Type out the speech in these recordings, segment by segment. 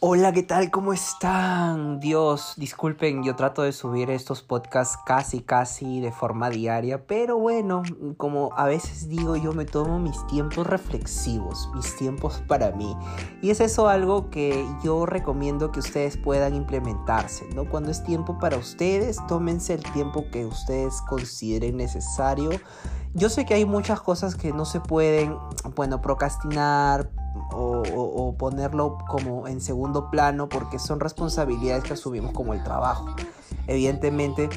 Hola, ¿qué tal? ¿Cómo están? Dios, disculpen, yo trato de subir estos podcasts casi, casi de forma diaria, pero bueno, como a veces digo, yo me tomo mis tiempos reflexivos, mis tiempos para mí. Y es eso algo que yo recomiendo que ustedes puedan implementarse, ¿no? Cuando es tiempo para ustedes, tómense el tiempo que ustedes consideren necesario. Yo sé que hay muchas cosas que no se pueden, bueno, procrastinar, o, ponerlo como en segundo plano porque son responsabilidades que asumimos como el trabajo. Evidentemente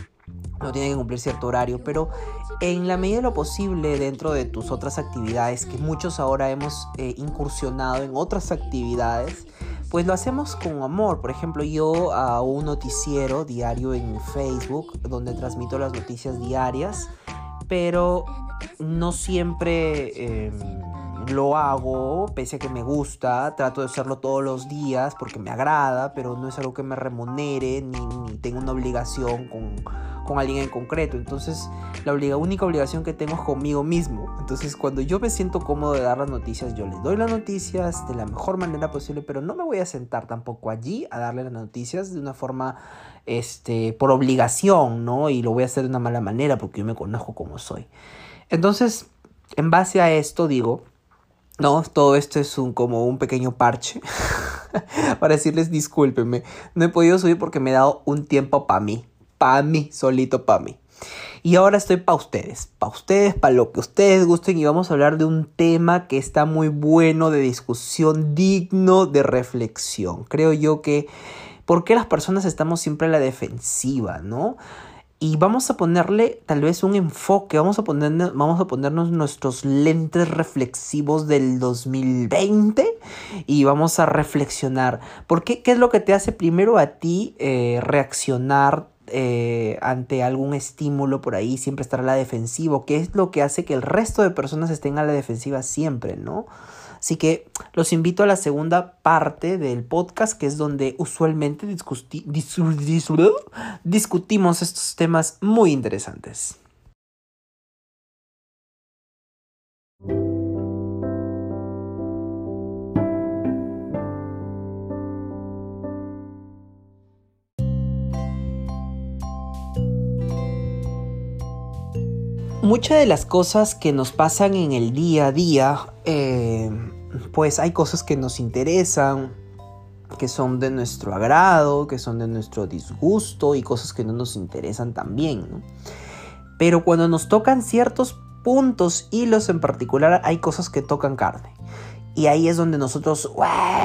no tiene que cumplir cierto horario, pero en la medida de lo posible dentro de tus otras actividades, que muchos ahora hemos eh, incursionado en otras actividades, pues lo hacemos con amor. Por ejemplo, yo a un noticiero diario en Facebook, donde transmito las noticias diarias, pero no siempre... Em, lo hago, pese a que me gusta, trato de hacerlo todos los días porque me agrada, pero no es algo que me remunere ni, tengo una obligación con, alguien en concreto. Entonces, la única obligación que tengo es conmigo mismo. Entonces, cuando yo me siento cómodo de dar las noticias, yo les doy las noticias de la mejor manera posible, pero no me voy a sentar tampoco allí a darle las noticias de una forma este, por obligación, ¿no? Y lo voy a hacer de una mala manera porque yo me conozco como soy. Entonces, en base a esto digo, no, todo esto es un, como un pequeño parche para decirles discúlpenme. No he podido subir porque me he dado un tiempo para mí, para mí, solito para mí. Y ahora estoy para ustedes, para ustedes, para lo que ustedes gusten y vamos a hablar de un tema que está muy bueno de discusión, digno de reflexión. Creo yo que, ¿por qué las personas estamos siempre a la defensiva, no? Y vamos a ponerle tal vez un enfoque, vamos a, poner, vamos a ponernos nuestros lentes reflexivos del 2020 y vamos a reflexionar. ¿Por qué? ¿Qué es lo que te hace primero a ti eh, reaccionar eh, ante algún estímulo por ahí, siempre estar a la defensiva? ¿Qué es lo que hace que el resto de personas estén a la defensiva siempre, no? Así que los invito a la segunda parte del podcast, que es donde usualmente discutimos estos temas muy interesantes. Muchas de las cosas que nos pasan en el día a día, eh, pues hay cosas que nos interesan, que son de nuestro agrado, que son de nuestro disgusto y cosas que no nos interesan también. Pero cuando nos tocan ciertos puntos, hilos en particular, hay cosas que tocan carne. Y ahí es donde nosotros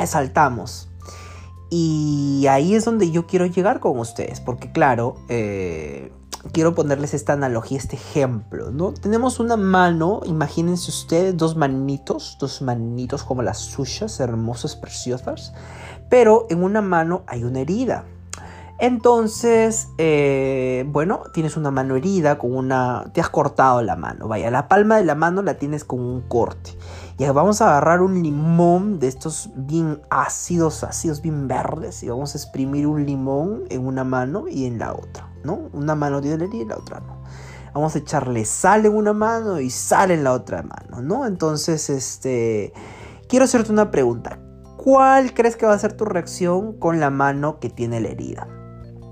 saltamos. Y ahí es donde yo quiero llegar con ustedes, porque claro, eh, quiero ponerles esta analogía, este ejemplo, ¿no? Tenemos una mano, imagínense ustedes, dos manitos, dos manitos como las suyas, hermosas, preciosas, pero en una mano hay una herida. Entonces, eh, bueno, tienes una mano herida con una... Te has cortado la mano, vaya, la palma de la mano la tienes con un corte. Y vamos a agarrar un limón de estos bien ácidos, ácidos bien verdes, y vamos a exprimir un limón en una mano y en la otra, ¿no? Una mano tiene la herida y la otra no. Vamos a echarle sal en una mano y sal en la otra mano, ¿no? Entonces, este... Quiero hacerte una pregunta. ¿Cuál crees que va a ser tu reacción con la mano que tiene la herida?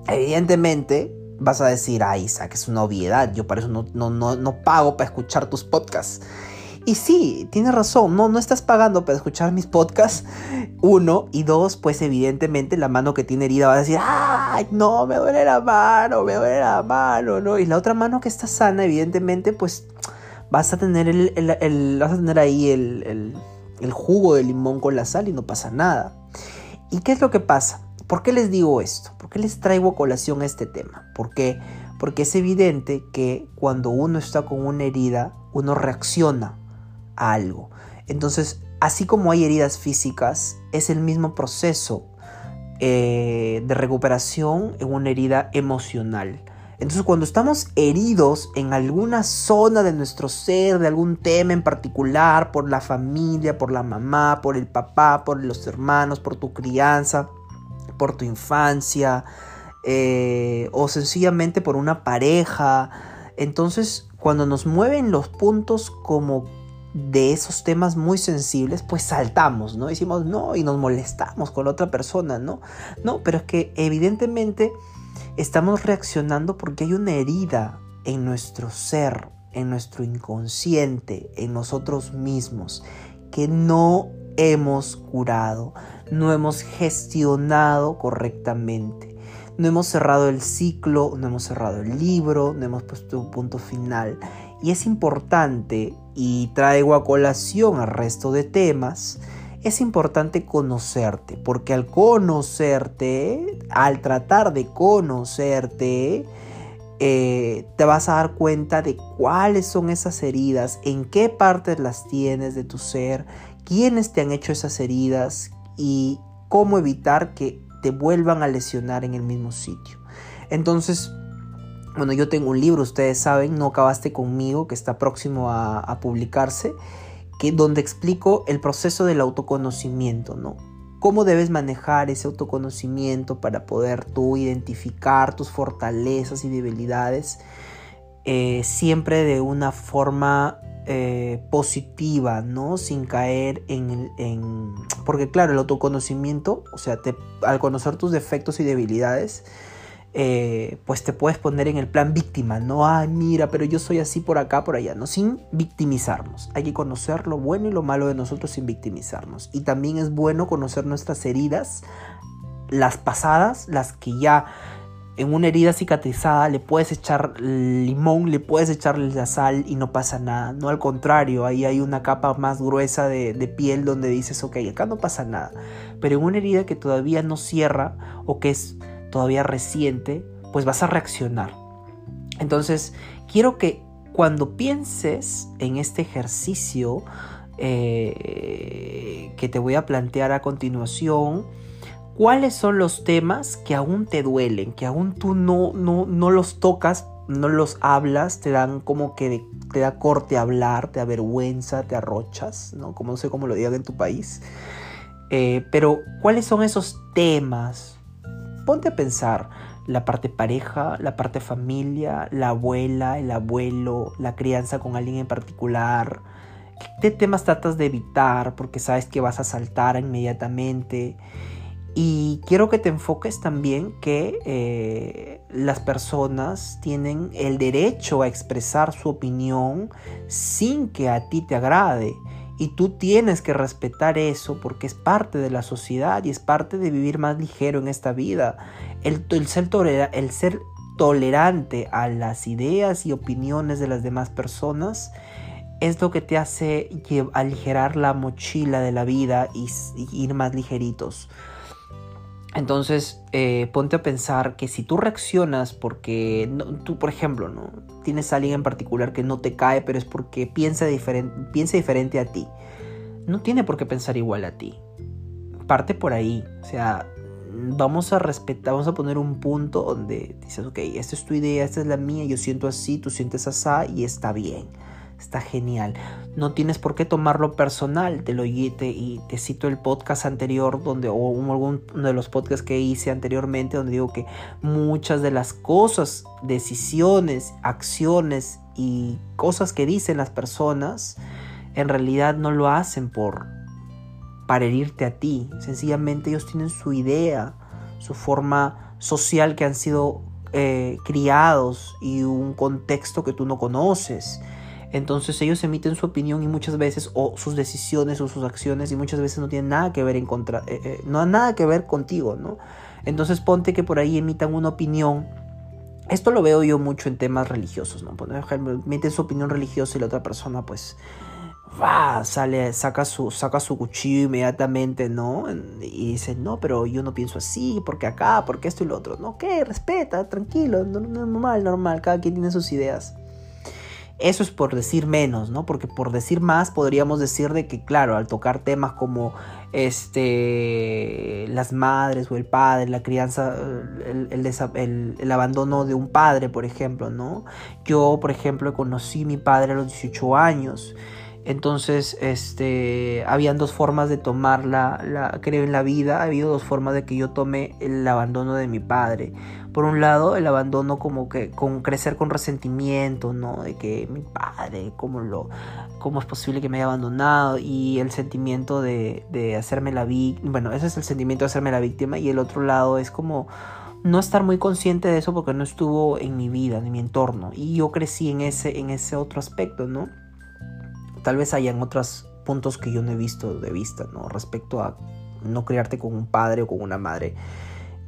Evidentemente, vas a decir, ay, Isaac, es una obviedad, yo para eso no, no, no, pago para escuchar tus podcasts. Y sí, tienes razón, no, no estás pagando para escuchar mis podcasts, uno, y dos, pues evidentemente la mano que tiene herida va a decir, ay, no, me duele la mano, me duele la mano, ¿no? Y la otra mano que está sana, evidentemente, pues vas a tener, el, vas a tener ahí el, el jugo de limón con la sal y no pasa nada. ¿Y qué es lo que pasa? ¿Por qué les digo esto? ¿Por qué les traigo a colación este tema? Porque es evidente que cuando uno está con una herida, uno reacciona a algo. Entonces, así como hay heridas físicas, es el mismo proceso eh, de recuperación en una herida emocional. Entonces cuando estamos heridos en alguna zona de nuestro ser, de algún tema en particular, por la familia, por la mamá, por el papá, por los hermanos, por tu crianza, por tu infancia eh, o sencillamente por una pareja. Entonces, cuando nos mueven los puntos como de esos temas muy sensibles, pues saltamos, ¿no? Decimos no y nos molestamos con la otra persona, ¿no? No, pero es que evidentemente estamos reaccionando porque hay una herida en nuestro ser, en nuestro inconsciente, en nosotros mismos, que no hemos curado, no hemos gestionado correctamente. No hemos cerrado el ciclo, no hemos cerrado el libro, no hemos puesto un punto final. Y es importante, y traigo a colación al resto de temas, es importante conocerte, porque al conocerte, al tratar de conocerte, eh, te vas a dar cuenta de cuáles son esas heridas, en qué partes las tienes de tu ser, quiénes te han hecho esas heridas y cómo evitar que te vuelvan a lesionar en el mismo sitio. Entonces, bueno, yo tengo un libro, ustedes saben, No acabaste conmigo, que está próximo a, publicarse, que, donde explico el proceso del autoconocimiento, ¿no? Cómo debes manejar ese autoconocimiento para poder tú identificar tus fortalezas y debilidades eh, siempre de una forma eh, positiva, ¿no? Sin caer en, en, Porque claro, el autoconocimiento, o sea, te, al conocer tus defectos y debilidades, eh, pues te puedes poner en el plan víctima, no, ay, mira, pero yo soy así por acá, por allá, no, sin victimizarnos. Hay que conocer lo bueno y lo malo de nosotros sin victimizarnos. Y también es bueno conocer nuestras heridas, las pasadas, las que ya en una herida cicatrizada le puedes echar limón, le puedes echarle la sal y no pasa nada. No al contrario, ahí hay una capa más gruesa de, piel donde dices, ok, acá no pasa nada. Pero en una herida que todavía no cierra o que es todavía reciente, pues vas a reaccionar. Entonces, quiero que cuando pienses en este ejercicio eh, que te voy a plantear a continuación, cuáles son los temas que aún te duelen, que aún tú no, no, no los tocas, no los hablas, te dan como que te da corte hablar, te avergüenza, te arrochas, ¿no? Como no sé cómo lo digan en tu país. Eh, pero, ¿cuáles son esos temas? Ponte a pensar la parte pareja, la parte familia, la abuela, el abuelo, la crianza con alguien en particular. ¿Qué temas tratas de evitar porque sabes que vas a saltar inmediatamente? Y quiero que te enfoques también que eh, las personas tienen el derecho a expresar su opinión sin que a ti te agrade. Y tú tienes que respetar eso porque es parte de la sociedad y es parte de vivir más ligero en esta vida. El, ser, el ser tolerante a las ideas y opiniones de las demás personas es lo que te hace aligerar la mochila de la vida y ir más ligeritos. Entonces, eh, ponte a pensar que si tú reaccionas porque tú, por ejemplo, ¿no? tienes a alguien en particular que no te cae, pero es porque piensa, piensa diferente a ti, no tiene por qué pensar igual a ti. Parte por ahí. O sea, vamos a respetar, vamos a poner un punto donde dices, ok, esta es tu idea, esta es la mía, yo siento así, tú sientes así y está bien está genial. No tienes por qué tomarlo personal. Te lo y te cito el podcast anterior donde o uno de los podcasts que hice anteriormente donde digo que muchas de las cosas, decisiones, acciones y cosas que dicen las personas en realidad no lo hacen por para herirte a ti. Sencillamente ellos tienen su idea, su forma social que han sido eh, criados y un contexto que tú no conoces. Entonces ellos emiten su opinión y muchas veces, o sus decisiones o sus acciones, y muchas veces no tienen nada que ver en contra, eh, eh, nada que ver contigo, ¿no? Entonces ponte que por ahí emitan una opinión. Esto lo veo yo mucho en temas religiosos, ¿no? Por ejemplo, su opinión religiosa y la otra persona, pues, va, sale, saca su, saca su cuchillo inmediatamente, ¿no? Y dice, no, pero yo no pienso así, porque acá, porque esto y lo otro. No, ¿qué? Respeta, tranquilo, normal, normal, cada quien tiene sus ideas. Eso es por decir menos, ¿no? Porque por decir más podríamos decir de que, claro, al tocar temas como este, las madres o el padre, la crianza, el, el, abandono de un padre, por ejemplo, ¿no? Yo, por ejemplo, conocí a mi padre a los 18 años Entonces, este, habían dos formas de tomar la, creo en la vida, ha habido dos formas de que yo tome el abandono de mi padre. Por un lado, el abandono como que con crecer con resentimiento, ¿no? De que mi padre, cómo lo, cómo es posible que me haya abandonado y el sentimiento de, de hacerme la víctima, bueno, ese es el sentimiento de hacerme la víctima y el otro lado es como no estar muy consciente de eso porque no estuvo en mi vida, en mi entorno y yo crecí en ese, en ese otro aspecto, ¿no? Tal vez hayan otros puntos que yo no he visto de vista, ¿no? Respecto a no criarte con un padre o con una madre.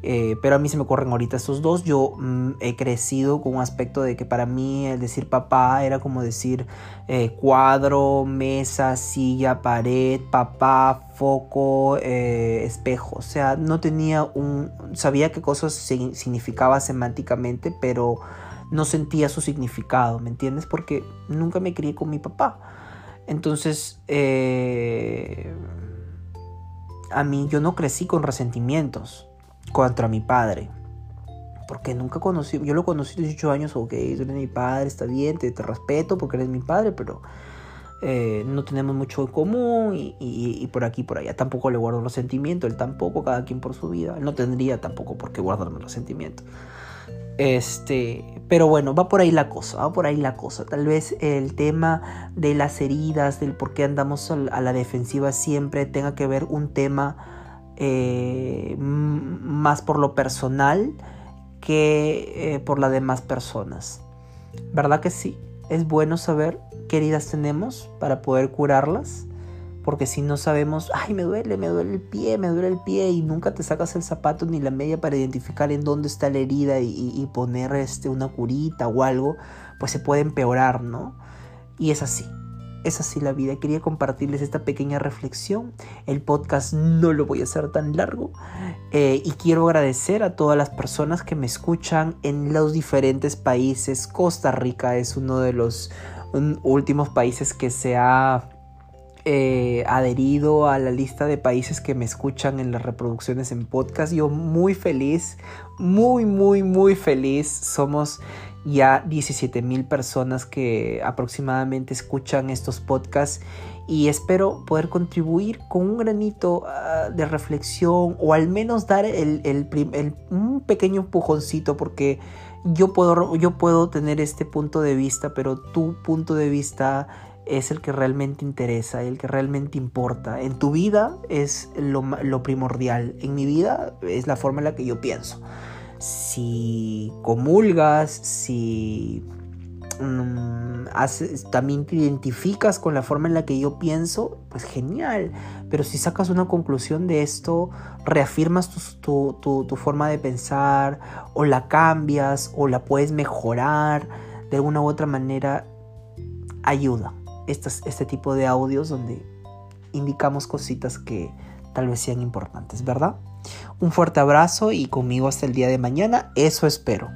Eh, pero a mí se me ocurren ahorita estos dos. Yo mm, he crecido con un aspecto de que para mí el decir papá era como decir eh, cuadro, mesa, silla, pared, papá, foco, eh, espejo. O sea, no tenía un... Sabía qué cosas significaba semánticamente, pero no sentía su significado, ¿me entiendes? Porque nunca me crié con mi papá. Entonces, eh, a mí yo no crecí con resentimientos contra mi padre. Porque nunca conocí, yo lo conocí a 18 años, ok, tú eres mi padre, está bien, te, respeto porque eres mi padre, pero eh, no tenemos mucho en común y, y, por aquí por allá. Tampoco le guardo resentimiento, él tampoco, cada quien por su vida. Él no tendría tampoco por qué guardarme resentimiento. Este, pero bueno, va por ahí la cosa, va por ahí la cosa. Tal vez el tema de las heridas, del por qué andamos a la defensiva siempre tenga que ver un tema eh, más por lo personal que eh, por las demás personas. ¿Verdad que sí? Es bueno saber qué heridas tenemos para poder curarlas porque si no sabemos, ay, me duele, me duele el pie, me duele el pie, y nunca te sacas el zapato ni la media para identificar en dónde está la herida y, poner este, una curita o algo, pues se puede empeorar, ¿no? Y es así. Es así la vida. Quería compartirles esta pequeña reflexión. El podcast no lo voy a hacer tan largo. Eh, y quiero agradecer a todas las personas que me escuchan en los diferentes países. Costa Rica es uno de los últimos países que se ha eh, adherido a la lista de países que me escuchan en las reproducciones en podcast. Yo muy feliz, muy, muy, muy feliz. Somos ya 17 mil personas que aproximadamente escuchan estos podcasts y espero poder contribuir con un granito ah, de reflexión o al menos dar el, un pequeño empujoncito porque yo puedo, yo puedo tener este punto de vista, pero tu punto de vista es el que realmente interesa, el que realmente importa. En tu vida es lo, primordial, en mi vida es la forma en la que yo pienso. Si comulgas, si mm, también te identificas con la forma en la que yo pienso, pues genial. Pero si sacas una conclusión de esto, reafirmas tu, tu forma de pensar, o la cambias, o la puedes mejorar de alguna u otra manera, ayuda este tipo de audios donde indicamos cositas que tal vez sean importantes, ¿verdad? Un fuerte abrazo y conmigo hasta el día de mañana, eso espero.